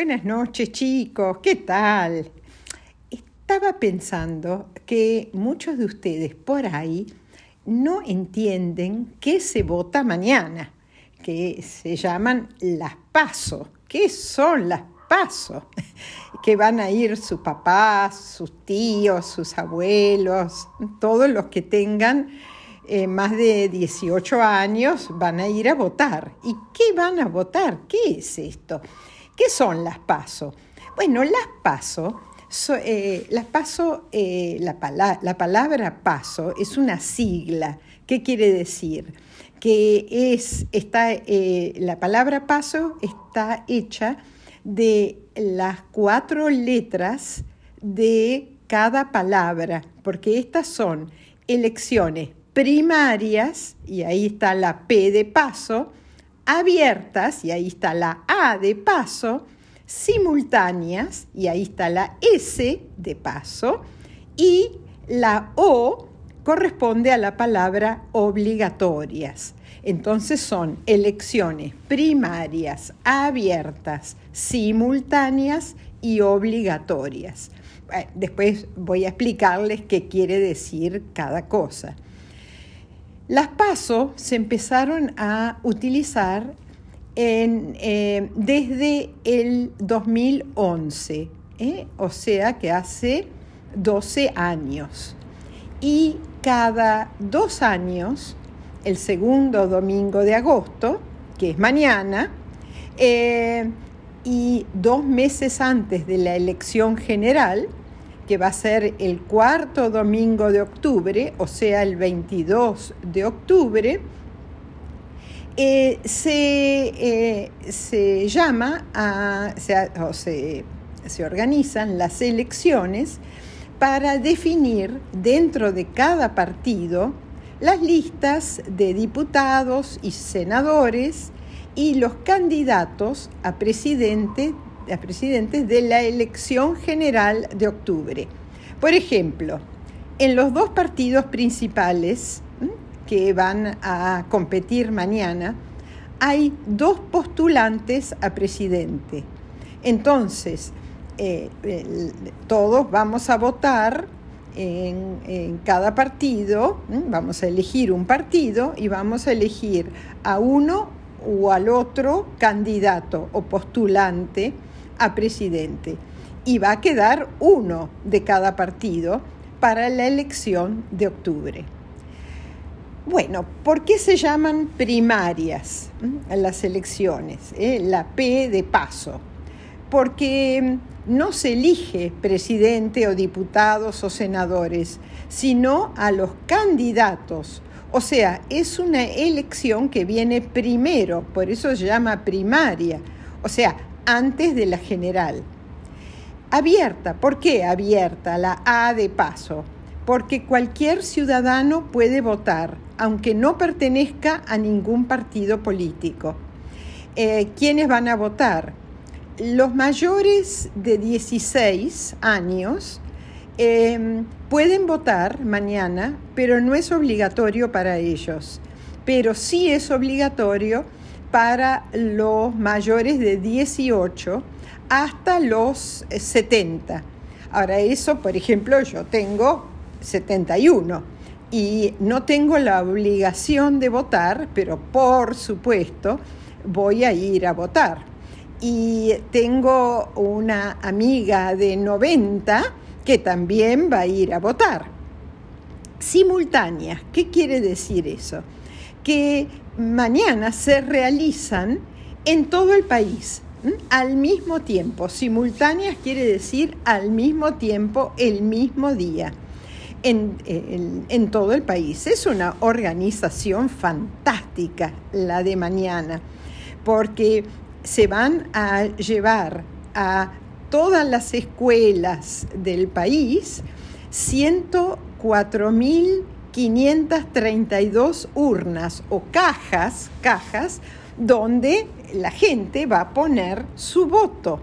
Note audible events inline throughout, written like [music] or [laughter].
Buenas noches chicos, ¿qué tal? Estaba pensando que muchos de ustedes por ahí no entienden qué se vota mañana, que se llaman las pasos. ¿Qué son las pasos? [laughs] Que van a ir sus papás, sus tíos, sus abuelos, todos los que tengan eh, más de 18 años van a ir a votar. ¿Y qué van a votar? ¿Qué es esto? ¿Qué son las PASO? Bueno, las PASO, eh, las PASO eh, la, la, palabra PASO es una sigla. ¿Qué quiere decir? Que es, está, la palabra PASO está hecha de las cuatro letras de cada palabra, porque estas son elecciones primarias, y ahí está la P de paso, abiertas, y ahí está la A de paso, simultáneas, y ahí está la S de paso, y la O corresponde a la palabra obligatorias. Entonces son elecciones primarias, abiertas, simultáneas y obligatorias. Después voy a explicarles qué quiere decir cada cosa. Las PASO se empezaron a utilizar eh, desde el 2011, ¿eh? o sea que hace 12 años. Y cada dos años, el segundo domingo de agosto, que es mañana, eh, y dos meses antes de la elección general, que va a ser el cuarto domingo de octubre, o sea, el 22 de octubre, eh, eh, se, llama o se, se organizan las elecciones para definir dentro de cada partido las listas de diputados y senadores y los candidatos a presidente presidentes de la elección general de octubre. Por ejemplo, en los dos partidos principales que van a competir mañana, hay dos postulantes a presidente. Entonces, eh, todos vamos a votar en, en, cada partido, vamos a elegir un partido y vamos a elegir a uno o al otro candidato o postulante a presidente y va a quedar uno de cada partido para la elección de octubre. Bueno, ¿por qué se llaman primarias las elecciones? Eh? La P de paso. Porque no se elige presidente o diputados o senadores, sino a los candidatos. O sea, es una elección que viene primero, por eso se llama primaria. O sea, antes de la general. Abierta, ¿por qué abierta la A de paso? Porque cualquier ciudadano puede votar, aunque no pertenezca a ningún partido político. Eh, ¿Quiénes van a votar? Los mayores de 16 años em, pueden votar mañana, pero no es obligatorio para ellos. Pero sí es obligatorio para los mayores de 18 hasta los 70. Ahora eso, por ejemplo, yo tengo 71 y no tengo la obligación de votar, pero por supuesto voy a ir a votar. Y tengo una amiga de 90 que también va a ir a votar. Simultáneas, ¿qué quiere decir eso? Que mañana se realizan en todo el país al mismo tiempo. Simultáneas quiere decir al mismo tiempo, el mismo día. En, en, todo el país. Es una organización fantástica la de mañana, porque se van a llevar a todas las escuelas del país 104 mil 532 urnas o cajas, cajas, donde la gente va a poner su voto.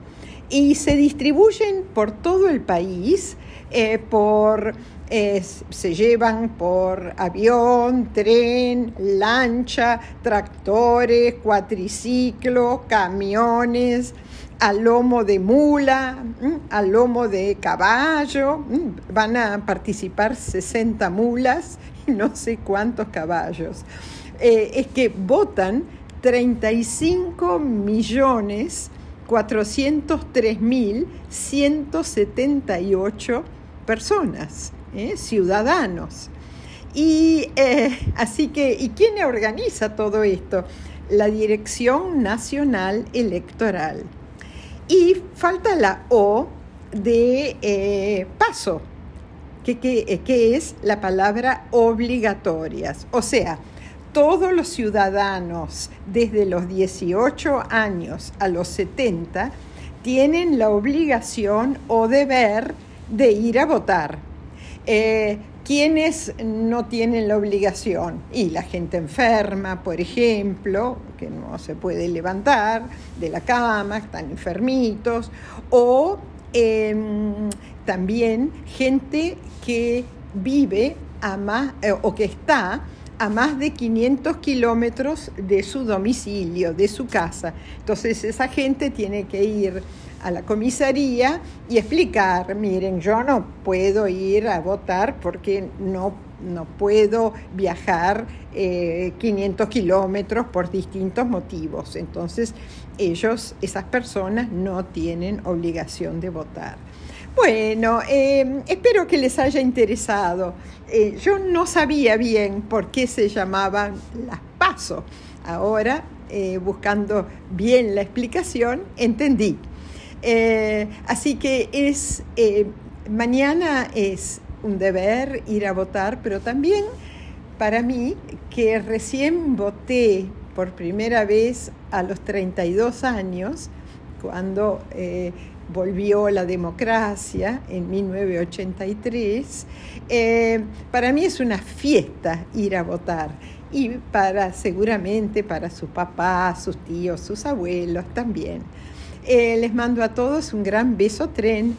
Y se distribuyen por todo el país, eh, por, se llevan por avión, tren, lancha, tractores, cuatriciclos, camiones, a lomo de mula, a lomo de caballo. Van a participar 60 mulas y no sé cuántos caballos. Eh, es que votan 35 millones 403 mil 178 personas, ¿eh? ciudadanos. Y eh, así que, ¿y quién organiza todo esto? La Dirección Nacional Electoral. Y falta la O de eh, paso, que, que, es la palabra obligatorias. O sea, todos los ciudadanos desde los 18 años a los 70 tienen la obligación o deber de ir a votar. Eh, ¿Quiénes no tienen la obligación? Y la gente enferma, por ejemplo, que no se puede levantar de la cama, están enfermitos, o em, también gente que vive a más, eh, o que está a más de 500 kilómetros de su domicilio, de su casa. Entonces esa gente tiene que ir a la comisaría y explicar, miren, yo no puedo ir a votar porque no, no puedo viajar 500 eh, kilómetros por distintos motivos. Entonces, ellos, esas personas, no tienen obligación de votar. Bueno, eh, espero que les haya interesado. Eh, yo no sabía bien por qué se llamaban las pasos. Ahora, buscando bien la explicación, entendí. Eh, así que es, eh, mañana es un deber ir a votar, pero también para mí, que recién voté por primera vez a los 32 años, cuando eh, volvió la democracia en 1983, para mí es una fiesta ir a votar y para seguramente para sus papás, sus tíos, sus abuelos también. Eh, les mando a todos un gran beso tren